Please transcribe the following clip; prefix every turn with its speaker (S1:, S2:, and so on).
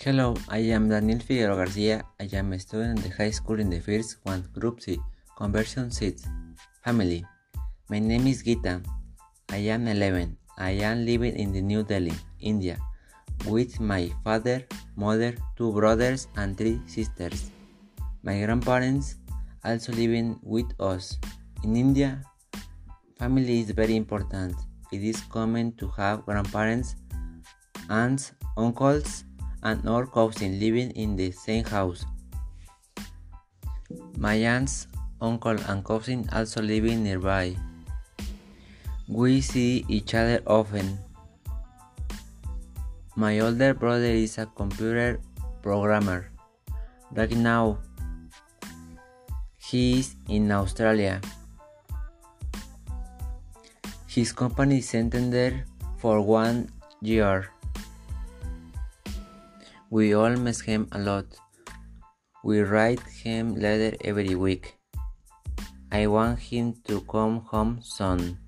S1: Hello, I am Daniel Figueroa Garcia. I am a student the high school in the first one, Group C, Conversation Six. Family. My name is Gita. I am 11. I am living in the New Delhi, India, with my father, mother, two brothers, and three sisters. My grandparents also living with us. In India, family is very important. It is common to have grandparents, aunts, uncles, and our cousin living in the same house. My aunts, uncle, and cousin also living nearby. We see each other often. My older brother is a computer programmer. Right now, he is in Australia. His company him there for one year. We all miss him a lot. We write him letter every week. I want him to come home soon.